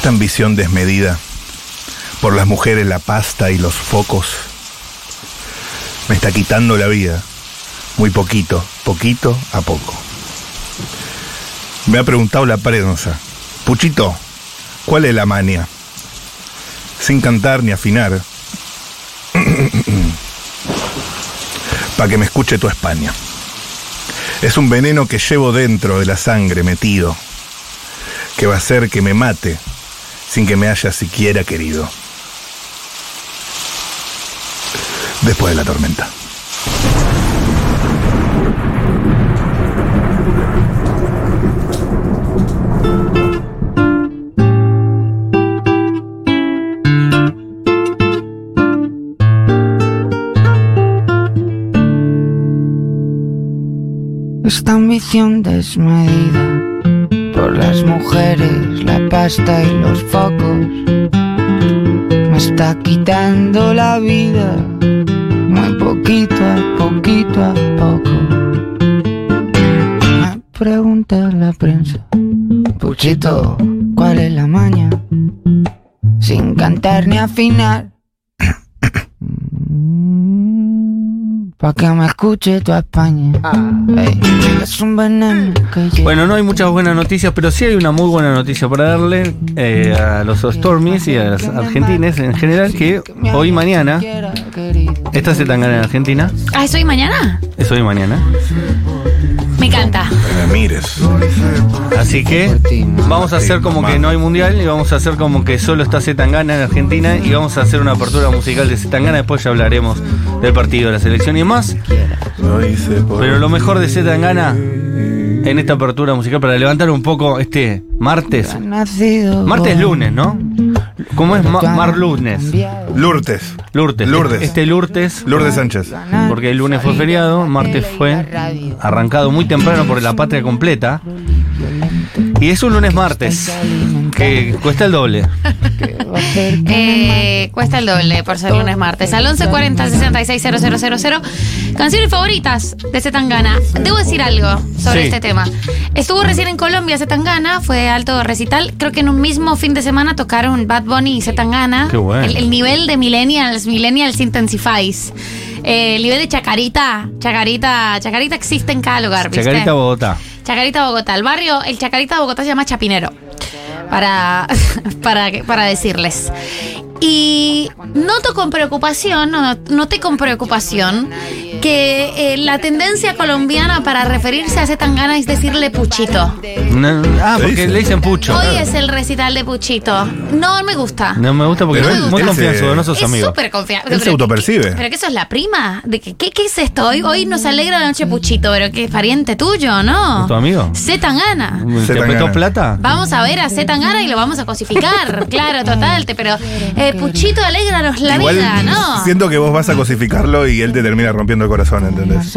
Esta ambición desmedida por las mujeres, la pasta y los focos me está quitando la vida. Muy poquito, poquito a poco. Me ha preguntado la prensa, Puchito, ¿cuál es la mania? Sin cantar ni afinar. Para que me escuche tu España. Es un veneno que llevo dentro de la sangre metido, que va a hacer que me mate sin que me haya siquiera querido. Después de la tormenta. Esta ambición desmedida por las mujeres, la pasta y los focos me está quitando la vida, muy poquito a poquito a poco. Me pregunta la prensa, Puchito, ¿cuál es la maña? Sin cantar ni afinar. Pa' que me escuche tu España. Ey, es un veneno que. Bueno, no hay muchas buenas noticias, pero sí hay una muy buena noticia para darle eh, a los Stormies y a los argentines en general, que hoy y mañana, esta se tan gana en Argentina, Ah, ¿es hoy mañana? es hoy y mañana, Me encanta. Mires. así que vamos a hacer como que no hay mundial y vamos a hacer como que solo está Zetangana en Argentina y vamos a hacer una apertura musical de Zetangana, después ya hablaremos del partido de la selección y más, Lo hice por pero lo mejor de Zetangana en esta apertura musical para levantar un poco este martes, martes lunes, ¿no? ¿Cómo es Ma- Mar lunes? Lourdes. Lourdes. Lourdes. Este Lourdes, Lourdes Sánchez. porque el lunes fue feriado, martes fue arrancado muy temprano por la patria completa. Y es un lunes martes, que cuesta el doble. Eh, cuesta el doble por ser lunes martes. Al 1140 660000. Canciones favoritas de Zetangana. Debo decir algo sobre Sí. este tema. Estuvo recién en Colombia Zetangana, fue alto recital. Creo que en un mismo fin de semana tocaron Bad Bunny y Zetangana. Qué bueno. El, el nivel de millennials, millennials intensifies. Eh, el nivel de chacarita, chacarita, chacarita existe en cada lugar, ¿viste? Chacarita Bogotá. Chacarita Bogotá. El barrio, el Chacarita de Bogotá se llama Chapinero. Para, para, para decirles. Y noto con preocupación, no, noté con preocupación que eh, la tendencia colombiana para referirse a Zetangana es decirle Puchito. No, ah, ¿Qué porque dice? le dicen pucho. Hoy es el recital de Puchito. No me gusta. No me gusta porque No es muy confianzudo, no sos es amigo. súper confiable. Él se autopercibe. Pero que eso es la prima. De que, ¿qué, ¿Qué es esto? Hoy, hoy nos alegra la noche Puchito, pero que es pariente tuyo, ¿no? ¿Es tu amigo? Zetangana. ¿Te apretó plata? Vamos a ver a Zetangana y lo vamos a cosificar. claro, total. te- Pero eh, Puchito, alégranos la Igual vida, ¿no? siento que vos vas a cosificarlo y él te termina rompiendo el corazón, ¿entendés?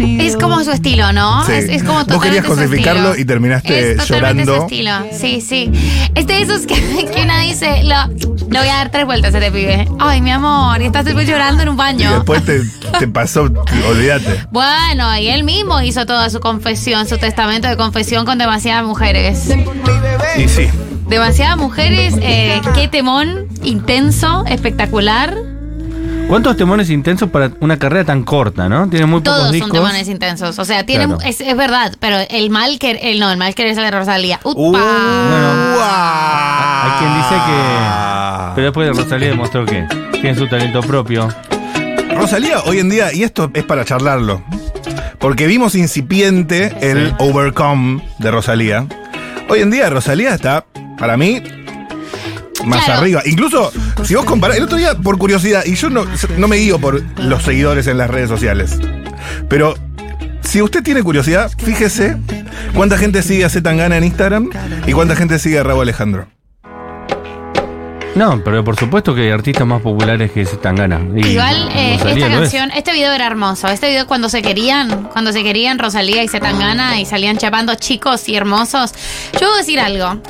Es como su estilo, ¿no? Sí. Es, es como Vos querías cosificarlo y terminaste es totalmente llorando. su estilo. Sí, sí. Es de esos que, que uno dice, lo, voy a dar tres vueltas a este pibe. Ay, mi amor, y estás después llorando en un Y baño. después te, te pasó, olvídate. Bueno, y él mismo hizo toda su confesión, su testamento de confesión con demasiadas mujeres. Y sí. Demasiadas mujeres, eh, qué temón, intenso, espectacular. ¿Cuántos temones intensos para una carrera tan corta, no? Tiene muy pocos Todos discos. son temones intensos. O sea, tienen, Claro. es, es verdad, pero el mal que el no, el mal querer es el de Rosalía. ¡Upa! Bueno, Hay Hay quien dice que. Pero después de Rosalía demostró que tiene su talento propio. Rosalía hoy en día, y esto es para charlarlo, porque vimos incipiente el Overcome de Rosalía. Hoy en día Rosalía está, para mí, más Claro. arriba. Incluso, si vos comparás, el otro día, por curiosidad, y yo no, no me guío por los seguidores en las redes sociales, pero si usted tiene curiosidad, fíjese cuánta gente sigue a Zetangana en Instagram y cuánta gente sigue a Raúl Alejandro. No, pero por supuesto que hay artistas más populares que Zetangana. Y Igual eh, Rosalía esta es. canción, este video era hermoso. Este video cuando se querían, cuando se querían Rosalía y Zetangana y salían chapando chicos y hermosos. Yo voy a decir algo.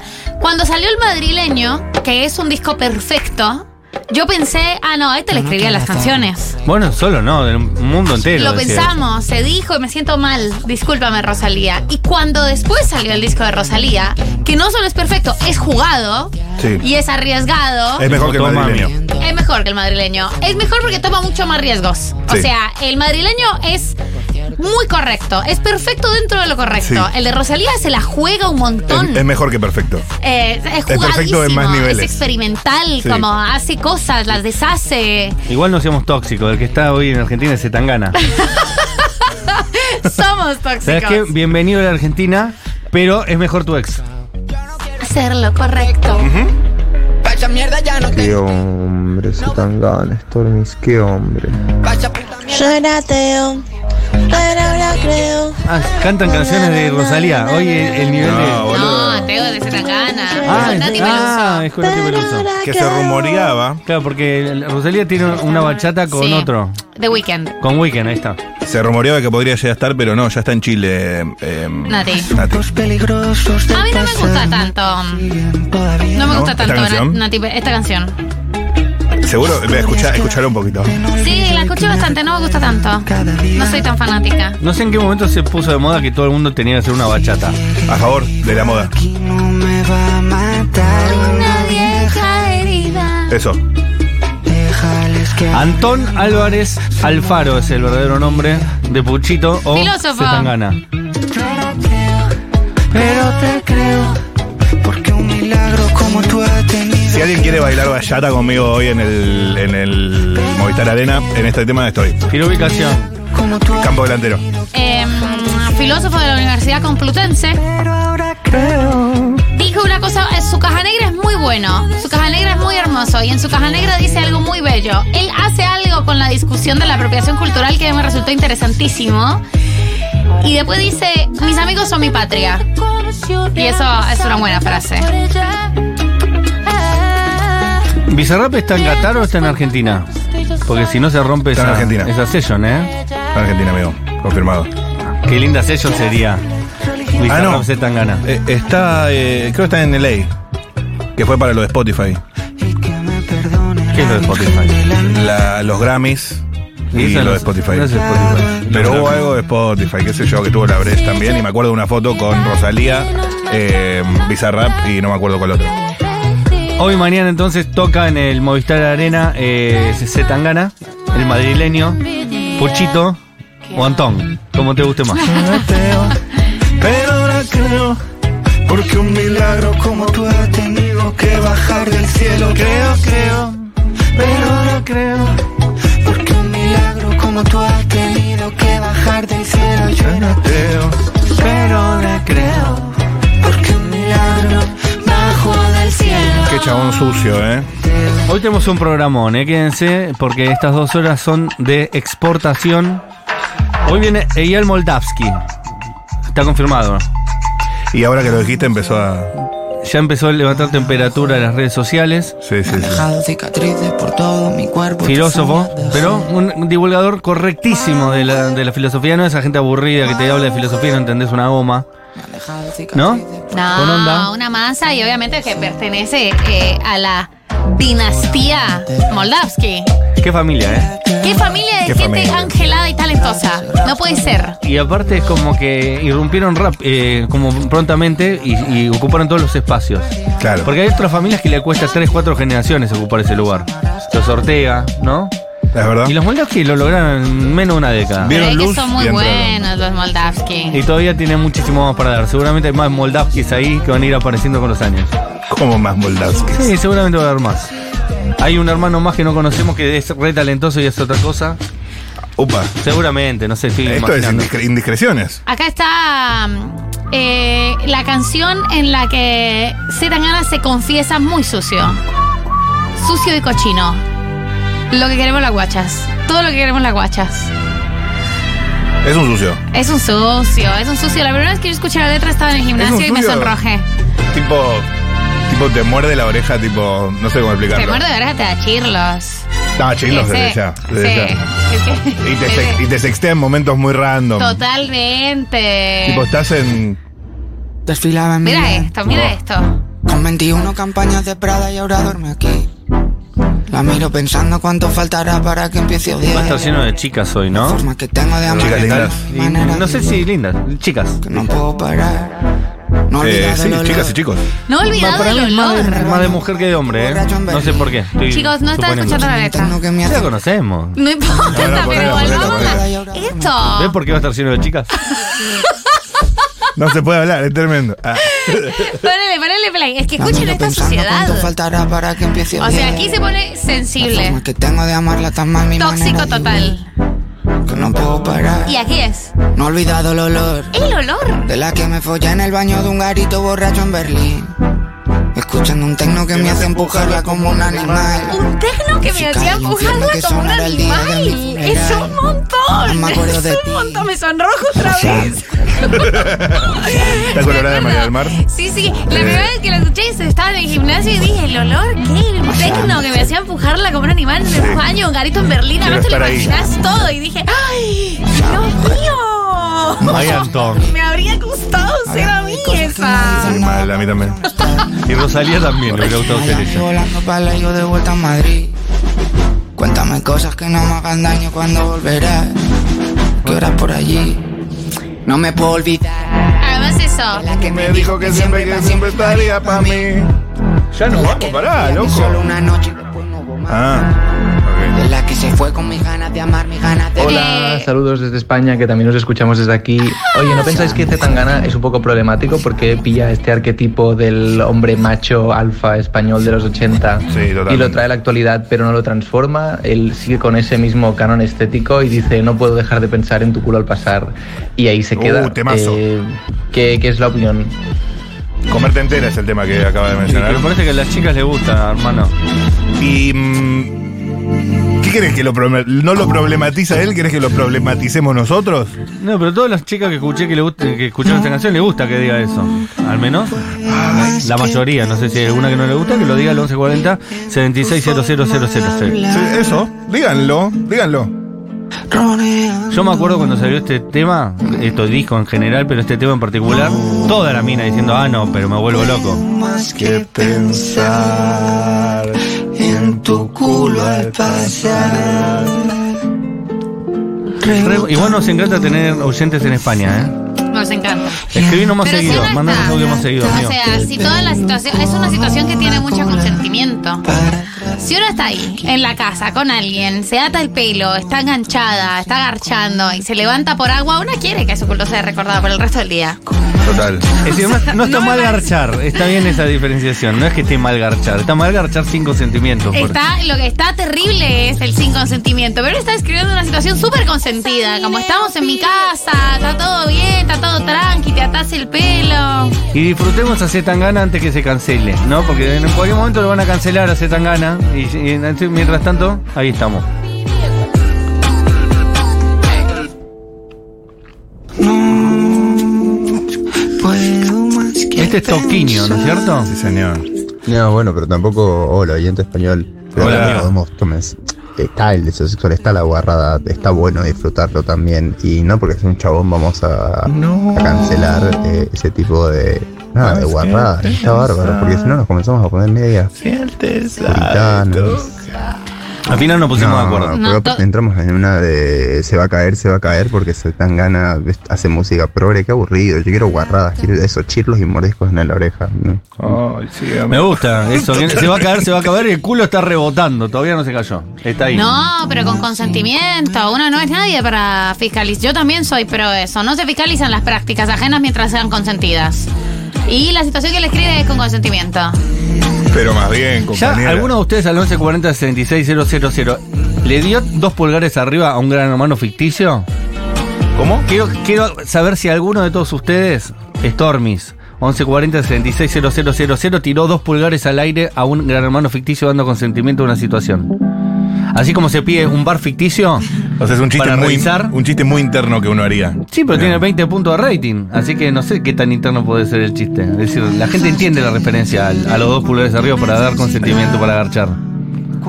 Cuando salió el madrileño, que es un disco perfecto, yo pensé, ah no, este le escribía las canciones. Bueno, solo no, del mundo entero. Lo decía. pensamos, se dijo y me siento mal. Discúlpame, Rosalía. Y cuando después salió el disco de Rosalía, que no solo es perfecto, es jugado, Sí. y es arriesgado. Es mejor que el Toma, madrileño. Es mejor que el madrileño. Es mejor porque toma mucho más riesgos. O Sí. sea, el madrileño es muy correcto. Es perfecto dentro de lo correcto. Sí. El de Rosalía se la juega un montón. Es, es mejor que perfecto. Eh, es perfecto jugadísimo, en más niveles. Es experimental, Sí. como hace cosas, las deshace. Igual no seamos tóxicos. El que está hoy en Argentina es Zetangana. Somos ¿Sabes tóxicos. qué? Bienvenido a la Argentina, pero es mejor tu ex. Hacer lo correcto. Mierda ya no Qué te hombre, se tan gana, Stormis, qué hombre. puta mierda. Ateo, pero ahora creo. Ah, cantan canciones de Rosalía. Hoy el, el nivel No, de. boludo. No, Teo de Zetangana. Ah, Con Nati es, ah, Peluso. es con Nati Peluso. Que se rumoreaba, Claro, porque Rosalía tiene una bachata con Sí. otro. The Weeknd. Con Weekend, ahí está. se rumoreaba que podría llegar a estar, pero no, ya está en Chile. eh, Nati. Nati. peligrosos A mí no me gusta tanto. No me ¿No? gusta ¿Esta tanto canción? Nati, esta canción. Seguro, voy a escuchar, escuchar un poquito. Sí, la escuché bastante, no me gusta tanto. No soy tan fanática. No sé en qué momento se puso de moda que todo el mundo tenía que hacer una bachata. A favor de la moda. Aquí no me va a matar Una vieja herida. Eso. Antón Álvarez Alfaro es el verdadero nombre de Puchito o Filósofo. Zetangana. Pero te creo Porque un milagro como tú has tenido Si alguien quiere bailar bachata conmigo hoy en el, en el Movistar Arena, en este tema estoy. Quiero ubicación. Como tú has Campo delantero. Em, filósofo de la Universidad Complutense. Pero ahora creo Dijo una cosa, eh, su caja negra es muy bueno, su caja negra es muy hermoso y en su caja negra dice algo muy bello. Él hace algo con la discusión de la apropiación cultural que me resultó interesantísimo. Y después dice, mis amigos son mi patria. Y eso es una buena frase. ¿Bizarrap está en Qatar o está en Argentina? Porque si no se rompe Está en esa, Argentina. esa session, ¿eh? Argentina, amigo. Confirmado. Qué linda session sería. Bizarrap Ah, no. Zetangana. Eh, está, eh, creo que está en LA. Que fue para lo de Spotify. Y ¿Qué es lo de Spotify? La- los Grammys y eso lo no de Spotify. no es Spotify. Pero No, hubo algo de Spotify, qué sé yo, que tuvo la Brecht también. Y me acuerdo de una foto con Rosalía, eh, Bizarrap y no me acuerdo cuál otro. Hoy mañana entonces toca en el Movistar Arena eh, Zetangana, el madrileño, Puchito o Antón, como te guste más. Pero ahora creo Porque un milagro como tú has tenido que bajar del cielo Creo, creo Pero ahora creo chabón sucio, ¿eh? Hoy tenemos un programón, ¿eh? quédense, porque estas dos horas son de exportación. Hoy viene Eyal Moldavsky. Está confirmado. Y ahora que lo dijiste empezó a... Ya empezó a levantar temperatura en las redes sociales. Sí, sí, sí. Dejado cicatrices por todo mi cuerpo Filósofo, pero un, un divulgador correctísimo de la, de la filosofía. No esa gente aburrida que te habla de filosofía y no entendés una goma. ¿No? No, una masa y obviamente que pertenece eh, a la dinastía Moldavsky. Qué familia, ¿eh? Qué familia de Qué gente familia. angelada y talentosa. No puede ser. Y aparte es como que irrumpieron rap, eh, como prontamente y, y ocuparon todos los espacios. Claro. Porque hay otras familias que le cuesta 3, 4 generaciones ocupar ese lugar. Los Ortega, ¿no? Es verdad. Y los Moldavsky lo lograron en menos de una década. Pero es Vieron que luz son y muy buenos los Moldavsky. Y todavía tienen muchísimo más para dar. Seguramente hay más Moldavskis ahí que van a ir apareciendo con los años. Como más Moldavski. Sí, seguramente va a haber más. Hay un hermano más que no conocemos que es re talentoso y es otra cosa. Upa. Seguramente, no sé, Esto es imaginando. indiscre- indiscreciones. Acá está mm, eh, la canción en la que Zetangana se confiesa muy sucio. Sucio y cochino. Lo que queremos las guachas. Todo lo que queremos las guachas. Es un sucio. Es un sucio, es un sucio. La primera vez que yo escuché la letra estaba en el gimnasio y me sucio. sonrojé. Tipo. Tipo, te muerde la oreja, tipo. No sé cómo explicarlo. Te muerde de oreja, te da chirlos. No, chingos Ese- desde ya. desde sí. ya. Es que- Y te, sex- y te sextea en momentos muy random. Totalmente. Tipo, estás en. Desfilaba en mi Mira vida. esto, mira esto. Con 21 campañas de Prada y ahora duerme aquí. La miro pensando cuánto faltará para que empiece a Va a estar lleno de chicas hoy, La ¿no? forma que tengo de amar Chicas lindas. Y no sé si lindas, chicas. que no puedo parar. Eh, sí, chicas y chicos. No olvidado para el más de, olor. más de mujer que de hombre, ¿eh? No sé por qué. estoy Chicos, no están escuchando la letra. Ya la conocemos. No importa, No, no, pero volvamos a- ¿Ves Esto. por qué va a estar lleno de chicas? No se puede hablar, es tremendo. Ah. Ponele, ponele play. Es que escuchen esta sociedad. faltará para que empiece O sea, aquí se pone La sensible. que tengo de amarla tan mal mi Tóxico total. Que no puedo parar. Y aquí es. No he olvidado el olor El olor. de la que me follé en el baño de un garito borracho en Berlín. Escuchando un tecno que me hace empujarla como un animal. Un tecno que me hacía empujarla que como un animal. Es un montón. No me acuerdo de es ti. un montón. Me sonrojo otra vez. ¿Está colorada María del Mar? Sí, sí. La primera vez que la escuché estaba en el gimnasio y dije, el olor, ¿qué? El tecno que me hacía empujarla como un animal en el baño, un garito en Berlín. Además te lo ahí. imaginas todo. Y dije, ¡ay! ¡Dios mío! Ay, Antón. Me habría gustado ser a mí esa. Sí, mal, a mí también. Y Rosalía también, le hubiera gustado ser ella. volando para yo de vuelta a Madrid. Cuéntame cosas que no me hagan daño cuando volverás. ¿Qué horas por allí? No me puedo olvidar. Además eso. La que Me dijo que siempre, que siempre estaría para mí. Ya no vamos, pará, Solo loco. una noche y después no hubo más. Ah, mis ganas de amar, mis ganas de Hola, saludos desde España, que también os escuchamos desde aquí. Oye, ¿no pensáis que Zetangana es un poco problemático porque pilla este arquetipo del hombre macho alfa español de los 80 Sí, y lo trae a la actualidad pero no lo transforma? Él sigue con ese mismo canon estético y dice, no puedo dejar de pensar en tu culo al pasar. Y ahí se Uh, queda. temazo. Eh, ¿qué, qué es la opinión? comerte entera es el tema que acaba de Sí, mencionar. pero parece que a las chicas les gusta, hermano. Y. mm, ¿Qué querés que lo no lo problematiza él? ¿Querés que lo problematicemos nosotros? No, pero todas las chicas que escuché que le gusta, que escucharon esta canción les gusta que diga eso. Al menos la mayoría. No sé si hay alguna que no le gusta, que lo diga al 1140 760000. Sí, eso, díganlo, díganlo. Yo me acuerdo cuando salió este tema, estos discos en general, pero este tema en particular, toda la mina diciendo, ah, no, pero me vuelvo loco. Más que pensar en tu culo al pasar. Re- igual nos encanta tener oyentes en España, ¿eh? Nos encanta. Escribinos más Pero si seguido, uno mandanos está- audio más seguido, O amigo. sea, si toda la situación es una situación que tiene mucho consentimiento. Si uno está ahí, en la casa, con alguien, se ata el pelo, está enganchada, está garchando y se levanta por agua, uno quiere que su culto sea recordado por el resto del día. Total. Es decir, no, no está No mal garchar, está bien esa diferenciación. No es que esté mal garchar, está mal garchar sin consentimiento. Está, lo que está terrible es el sin consentimiento, pero él está describiendo una situación súper consentida, como estamos en mi casa, está todo bien, está todo tranqui, te atas el pelo. Y disfrutemos a Zetangana antes que se cancele, ¿no? Porque en cualquier momento lo van a cancelar a Zetangana. Y, y mientras tanto, ahí estamos. Este es Toquinho, ¿no es cierto? Sí, señor. No, bueno, pero tampoco. Hola, oyente español. Pero Hola, podemos Está el deseo sexual, está la guarrada, está bueno disfrutarlo también. Y no porque sea un chabón vamos a, a cancelar eh, ese tipo de. Nada, de guarrada. Está bárbaro, porque si no nos comenzamos a poner media puritanos. Al final nos pusimos de No, acuerdo. No, entramos en una de se va a caer, se va a caer porque se tan gana, hace música progre, qué aburrido. Yo quiero guarradas, quiero esos chirlos y mordiscos en la oreja. ¿no? Ay, sí, Me gusta eso. que Se va a caer, se va a caer y el culo está rebotando. Todavía no se cayó. Está ahí. No, pero con consentimiento. Uno no es nadie para fiscalizar. Yo también soy pro eso. No se fiscalizan las prácticas ajenas mientras sean consentidas. Y la situación que le escribe es con consentimiento. Pero más bien, ¿Ya compañera. alguno de ustedes al 1140 76000 le dio dos pulgares arriba a un gran hermano ficticio? ¿Cómo? Quiero, quiero saber si alguno de todos ustedes, Stormis, 1140 76000 tiró dos pulgares al aire a un gran hermano ficticio dando consentimiento a una situación. Así como se pide un bar ficticio. O sea, es un chiste, Para muy, revisar. un chiste muy interno que uno haría. Sí, pero tiene 20 puntos de rating. Así que no sé qué tan interno puede ser el chiste. Es decir, la gente entiende la referencia al- a los dos pulgares arriba para dar consentimiento para garchar.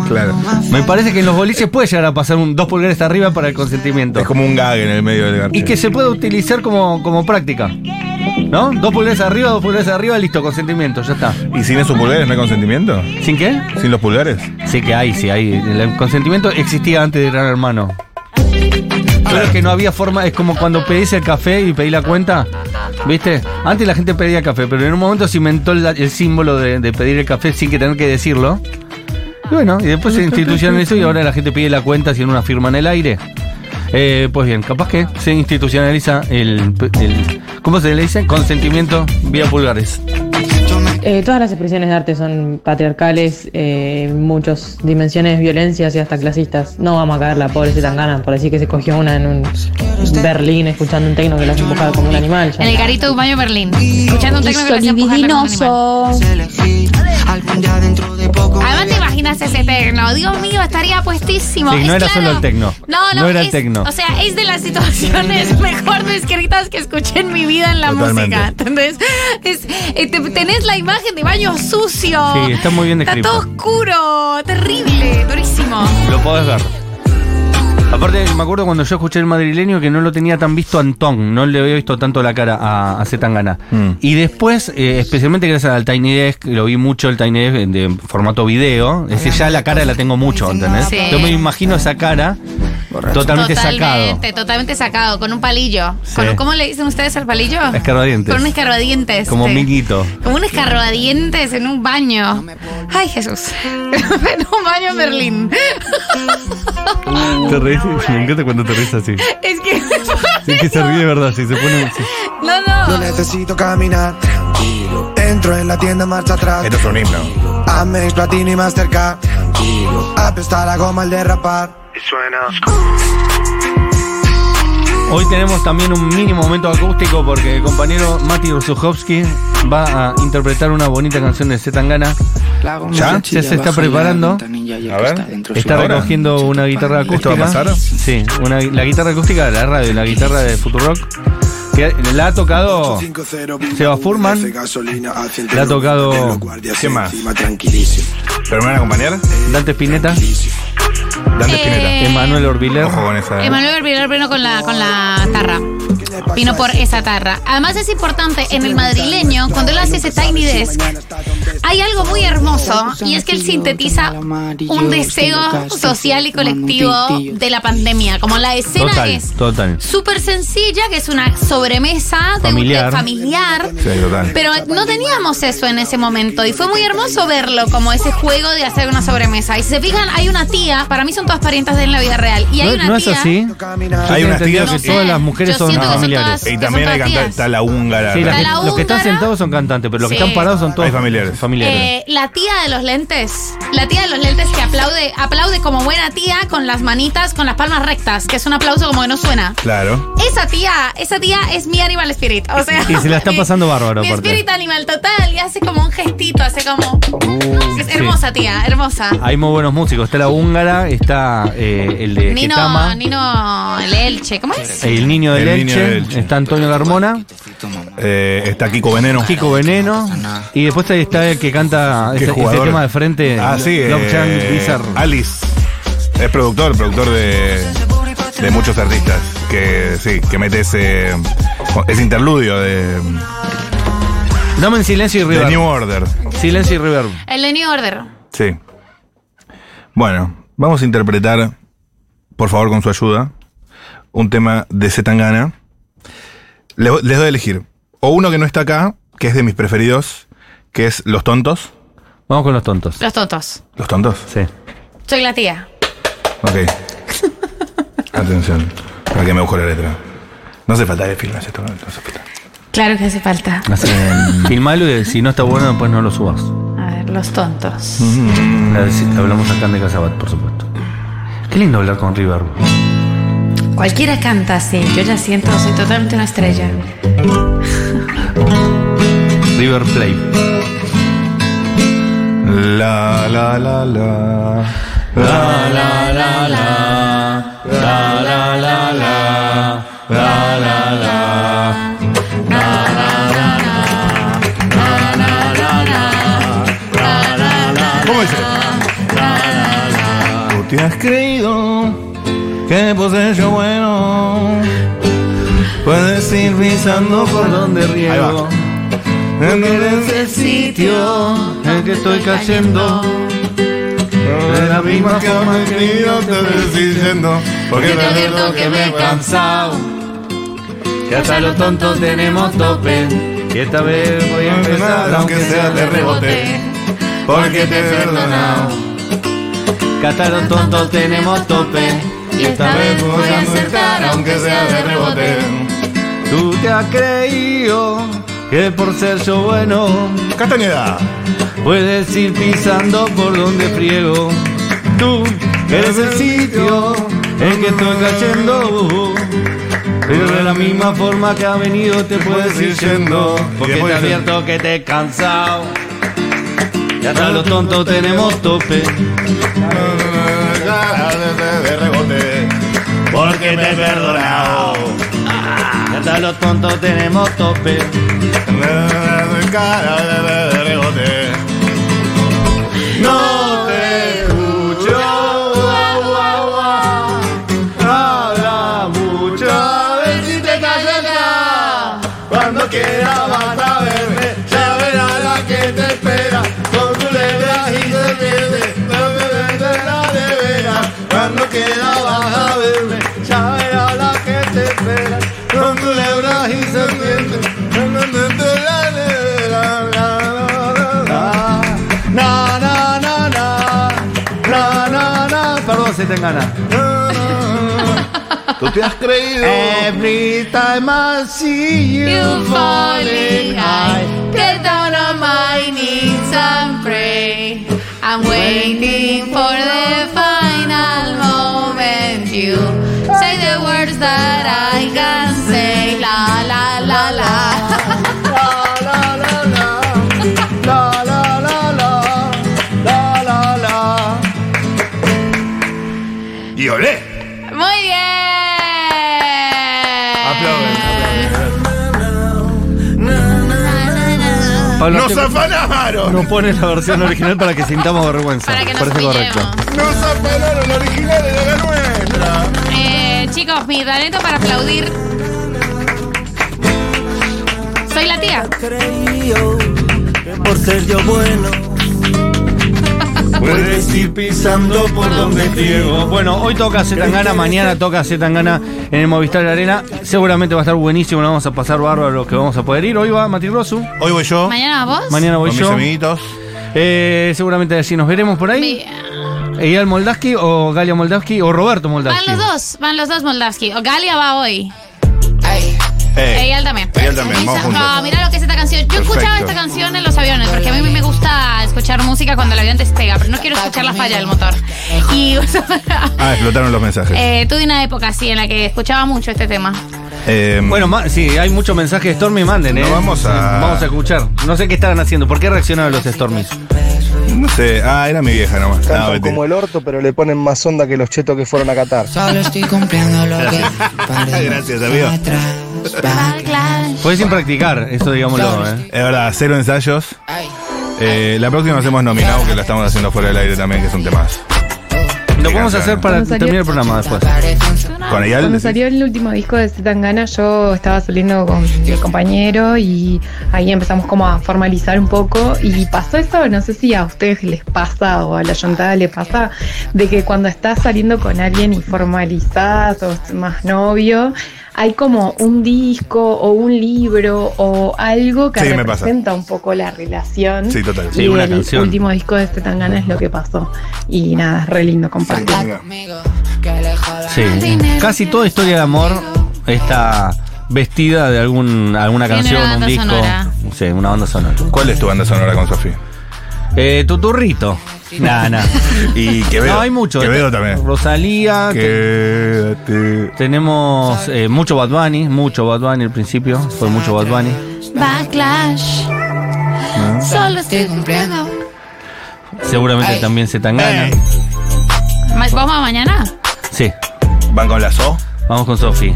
Claro. Me parece que en los boliches puede llegar a pasar un dos pulgares arriba para el consentimiento. Es como un gag en el medio del garche. Y que se puede utilizar como, como práctica. ¿No? Dos pulgares arriba, dos pulgares arriba, listo, consentimiento, ya está. ¿Y sin esos pulgares no hay consentimiento? ¿Sin qué? ¿Sin los pulgares? Sí que hay, sí hay. El consentimiento existía antes de Gran Hermano. Pero es que no había forma, es como cuando pedís el café y pedí la cuenta, ¿viste? Antes la gente pedía café, pero en un momento se inventó el, el símbolo de, de pedir el café sin que tener que decirlo. Y bueno, y después se institucionalizó y ahora la gente pide la cuenta sin una firma en el aire. Eh, pues bien, capaz que se institucionaliza el, el ¿cómo se le dice? Consentimiento vía pulgares. Eh, todas las expresiones de arte son patriarcales, eh, muchas dimensiones, violencias y hasta clasistas. No vamos a caer la pobre Zetangana por decir que se cogió una en un Berlín escuchando un tecno que la hace empujar como un animal. ya En el garito de un baño Berlín. Escuchando un tecno que lo hacía empujar como un animal. Además te imaginas ese tecno. Dios mío, estaría puestísimo. Sí, no Es era claro. solo el tecno. No, no, No era el es- tecno. O sea, es de las situaciones mejor descritas que escuché en mi vida en la Totalmente. música. ¿Entendés? Es, eh, te- tenés la imagen de baño sucio. Sí, está muy bien Está descrito. todo oscuro, terrible, durísimo. Lo podés ver. Aparte, me acuerdo cuando yo escuché el madrileño que no lo tenía tan visto a Antón, no le había visto tanto la cara a, a Zetangana. Mm. Y después, eh, especialmente gracias al Tiny Desk, lo vi mucho el Tiny Desk de formato video, es decir, ya la cara la tengo mucho, ¿entendés? Sí. Yo me imagino esa cara totalmente sacado. Totalmente, sacado, con un palillo. Sí. Con- ¿Cómo le dicen ustedes al palillo? Escarbadientes. Con un escarbadientes. Como sí. minguito. Como un escarbadientes en un baño. Ay, Jesús. en un baño en Berlín. Te reís, me encanta cuando te reís así. es que. Sí, que se ríe de verdad, si se pone... sí. No, No no. necesito caminar tranquilo. Entro en la tienda marcha atrás. Esto es un himno. Amex, Platini y Mastercard. Tranquilo. Apesta la goma al derrapar. Y suena. Hoy tenemos también un mini momento acústico porque el compañero Mati Ursuchowski va a interpretar una bonita canción de Zetangana. ¿Ya? Ya se está preparando. A ver. Está recogiendo una guitarra ¿Esto acústica. va a pasar? Sí, una, la guitarra acústica de la radio, la guitarra de Futurock. Que la ha tocado Seba Furman. Le ha tocado ¿Quién más? Tranquilísimo. ¿Pero me van a acompañar? Dante Spinetta, Dante Eh, Spinetta. Emanuel Orbiler. Ojo con esa. ¿eh? Emanuel Vilar vino con la, con la tarra. Vino por esa tarra. Además es importante en el madrileño, cuando él hace ese tiny desk, hay algo muy hermoso y es que él sintetiza un deseo social y colectivo de la pandemia. Como la escena Total, es total. súper sencilla, que es una sobremesa de un- Familiar. de familiar. Sí, total. Pero no teníamos eso en ese momento y fue muy hermoso verlo como ese juego de hacer una sobremesa. Y si se fijan, hay una tía, para mí son todas parientas de él en la vida real. Y hay ¿No, una no es tía. así? Hay unas tías que que todas las mujeres Yo son siento que son familiares. todas- Y también son hay todas canta- tías. está la húngara. Sí, la Está gente- la los que están húngara. sentados son cantantes, pero los que Sí. están parados son todos Hay familiares. familiares. Eh, la tía de los lentes, la tía de los lentes que aplaude, aplaude como buena tía con las manitas, con las palmas rectas, que es un aplauso como que no suena. Claro. Esa tía, esa tía es mi animal spirit, o sea. Y se la está mi- pasando bárbaro, Mi aparte. spirit animal total y hace como un gestito, hace como. es sí. hermosa tía, hermosa. Hay muy buenos músicos. Está la húngara, está eh, el de Nino, Getama, Nino, el Elche, ¿cómo es? el niño del El niño Elche, del Elche. está Antonio Carmona, Eh, está Kiko Veneno. Kiko Veneno, y después ahí está el que canta Qué ese, ese jugador. tema de frente, Ah, sí. Love eh, Bizarre. Alice. Es productor, productor de, de muchos artistas. Que sí, que mete ese, ese interludio de, Dame en silencio y de reverb. New Order. Silencio y reverb. El de New Order. Sí. Bueno, vamos a interpretar, por favor, con su ayuda, un tema de Zetangana. Les, les doy a elegir. O uno que no está acá, que es de mis preferidos, que es Los Tontos. Vamos con los tontos. Los tontos. ¿Los Tontos? Sí. Soy la tía. Ok. Atención, para que me busco la letra. No hace falta que filmes esto, no hace falta. Claro que hace falta. Filmalo y si no está bueno, después no lo subas. Los tontos. Hablamos acá de Casabat, por supuesto. Qué lindo hablar con Reverb. Cualquiera canta así. Yo ya siento, soy totalmente una estrella. River Play. La la la la. La la la la. La la la la. Te has creído que poseo bueno. Puedes ir pisando por donde riego. En el sitio en que estoy cayendo. de la misma forma que yo te voy diciendo, porque te advierto que me he cansado. que hasta los tontos tenemos tope. Y esta vez voy a empezar, aunque sea de rebote, porque te he perdonado. Los tontos tenemos tope. Y esta vez voy a acertar, aunque sea de rebote. Tú te has creído que por ser yo bueno Castañeda. puedes ir pisando por donde friego. Tú eres el sitio en que estoy cayendo. Pero de la misma forma que ha venido te puedes ir yendo. Porque te advierto que te he cansado. Y hasta los tontos tenemos tope. De rebote. Porque te he perdonado. Y hasta los tontos tenemos tope. Cara de rebote. No te escucho. Te gana. Tú te has creído. Every time I see you, You falling, I get down on my knees and pray. I'm waiting for the final moment. You say the words that I can say. La la. La, la, Y olé. Muy bien. Pablo, Nos te- afanaron. Nos pones la versión original para que sintamos vergüenza. Para que nos Parece correcto. Nos afanaron la original de la nuestra. Eh, chicos, mi talento para aplaudir. Soy la tía. Por ser yo bueno. Puedes ir pisando por donde friego. Bueno, hoy toca Zetangana, mañana toca Zetangana en el Movistar Arena. Seguramente va a estar buenísimo, lo vamos a pasar bárbaro lo que vamos a poder ir. Hoy va Mati Rosu, Hoy voy yo. Mañana vos. mañana voy Con yo. mis amiguitos. Eh, seguramente así nos veremos por ahí. Mi- Eyal Moldavsky o Galia Moldavsky o Roberto Van Moldavsky. los dos, van los dos Moldavsky. O Galia va hoy. Eh, Eyal también. Eyal también, vamos juntos. No, mira lo que es esta canción. Yo Perfecto. escuchaba esta canción en los aviones porque a mí me gusta escuchar música cuando el avión despega, pero no quiero escuchar la falla del motor. Y Ah, explotaron los mensajes. eh, tuve una época así en la que escuchaba mucho este tema. Eh, Bueno, sí, hay muchos mensajes de Stormy, manden, ¿eh? No, vamos a- Vamos a escuchar. No sé qué estaban haciendo. ¿Por qué reaccionaron los Stormies? no sé. Ah, era mi vieja nomás. No, Cantan mentira. como el orto, pero le ponen más onda que los chetos que fueron a Qatar. Solo estoy cumpliendo lo que Gracias, amigo. Fue sin practicar, eso digámoslo, ¿eh? Es verdad, cero ensayos. Ay, Eh, la próxima hacemos nominado, que la estamos haciendo fuera del aire también, que es un tema. Lo podemos hacer para Cuando salió- terminar el programa después. Con Eyal. Cuando decís? salió el último disco de Zetangana, yo estaba saliendo con mi compañero y ahí empezamos como a formalizar un poco y pasó eso, no sé si a ustedes les pasa o a la yontada le pasa, de que cuando estás saliendo con alguien y formalizás o es más novio, hay como un disco o un libro o algo que Sí, representa un poco la relación. Sí, total. Sí, y una el canción. último disco de Zetangana es lo que pasó. Y nada, es re lindo compartir. Sí. Casi toda historia de amor está vestida de algún, alguna canción, una un banda disco. sonora. Sí, una banda sonora. ¿Cuál es tu banda sonora con Sofía? Eh, Tuturrito. Nah, nah. Y Quevedo. No, hay mucho. Quevedo también. Rosalía. te- Quédate. tenemos eh, mucho Bad Bunny, mucho Bad Bunny al principio. Fue mucho Bad Bunny. Backlash. Solo estoy cumpliendo. Seguramente Ay. también se tan gana. Ey. ¿Vamos a mañana? Sí, ¿Van con la So? vamos con Sofi.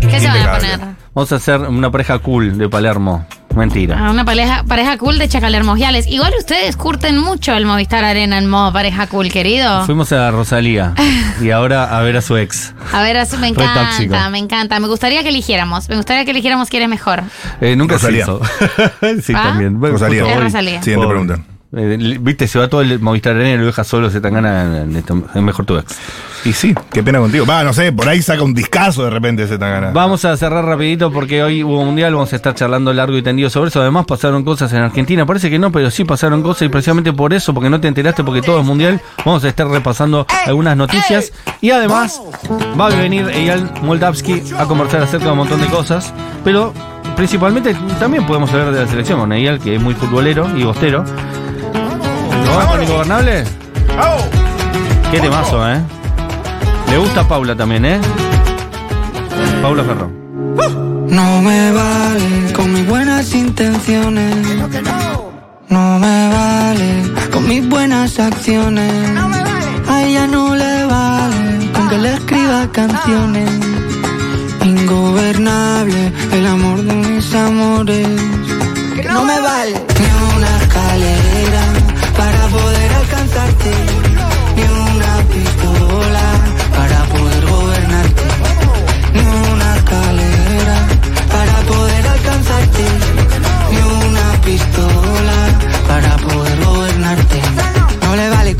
¿Qué se van a Impecable. poner? Vamos a hacer una pareja cool de Palermo. Mentira. Ah, Una pareja, pareja cool de Chacalermogiales. Igual ustedes curten mucho el Movistar Arena en modo pareja cool, querido. Fuimos a Rosalía y ahora a ver a su ex. A ver, así me Re encanta, tóxico. me encanta. Me gustaría que eligiéramos. Me gustaría que eligiéramos quién es mejor. Eh, nunca Rosalía. se hizo. sí, ¿Ah? también. Bueno, Rosalía. Rosalía. Siguiente pregunta. Eh, Viste, se va todo el Movistar Arena y lo deja solo, se tan gana. Es mejor tu ex. Y sí, qué pena contigo. Va, no sé, por ahí saca un discazo de repente ese Tangana. Vamos a cerrar rapidito porque hoy hubo mundial, vamos a estar charlando largo y tendido sobre eso. Además pasaron cosas en Argentina, parece que no, pero sí pasaron cosas y precisamente por eso, porque no te enteraste porque todo es mundial, vamos a estar repasando algunas noticias y además va a venir Eyal Moldavsky a conversar acerca de un montón de cosas, pero principalmente también podemos hablar de la selección con Eyal, que es muy futbolero y bostero. ¿Lo vamos con Ingobernable? Qué temazo, ¿eh? Le gusta a Paula también, ¿eh? Paula Ferrón. No me vale con mis buenas intenciones. No me vale con mis buenas acciones. A ella no le vale con que le escriba canciones. Ingobernable el amor de mis amores. Que no me vale ni una escalera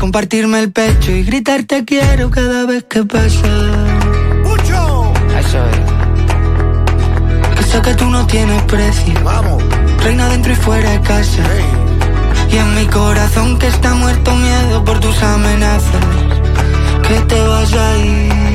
compartirme el pecho y gritar te quiero cada vez que pasa. Eso es. Eso que tú no tienes precio. Vamos. Reina dentro y fuera de casa. Y en mi corazón que está muerto miedo por tus amenazas. Que te vas a ir.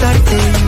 everything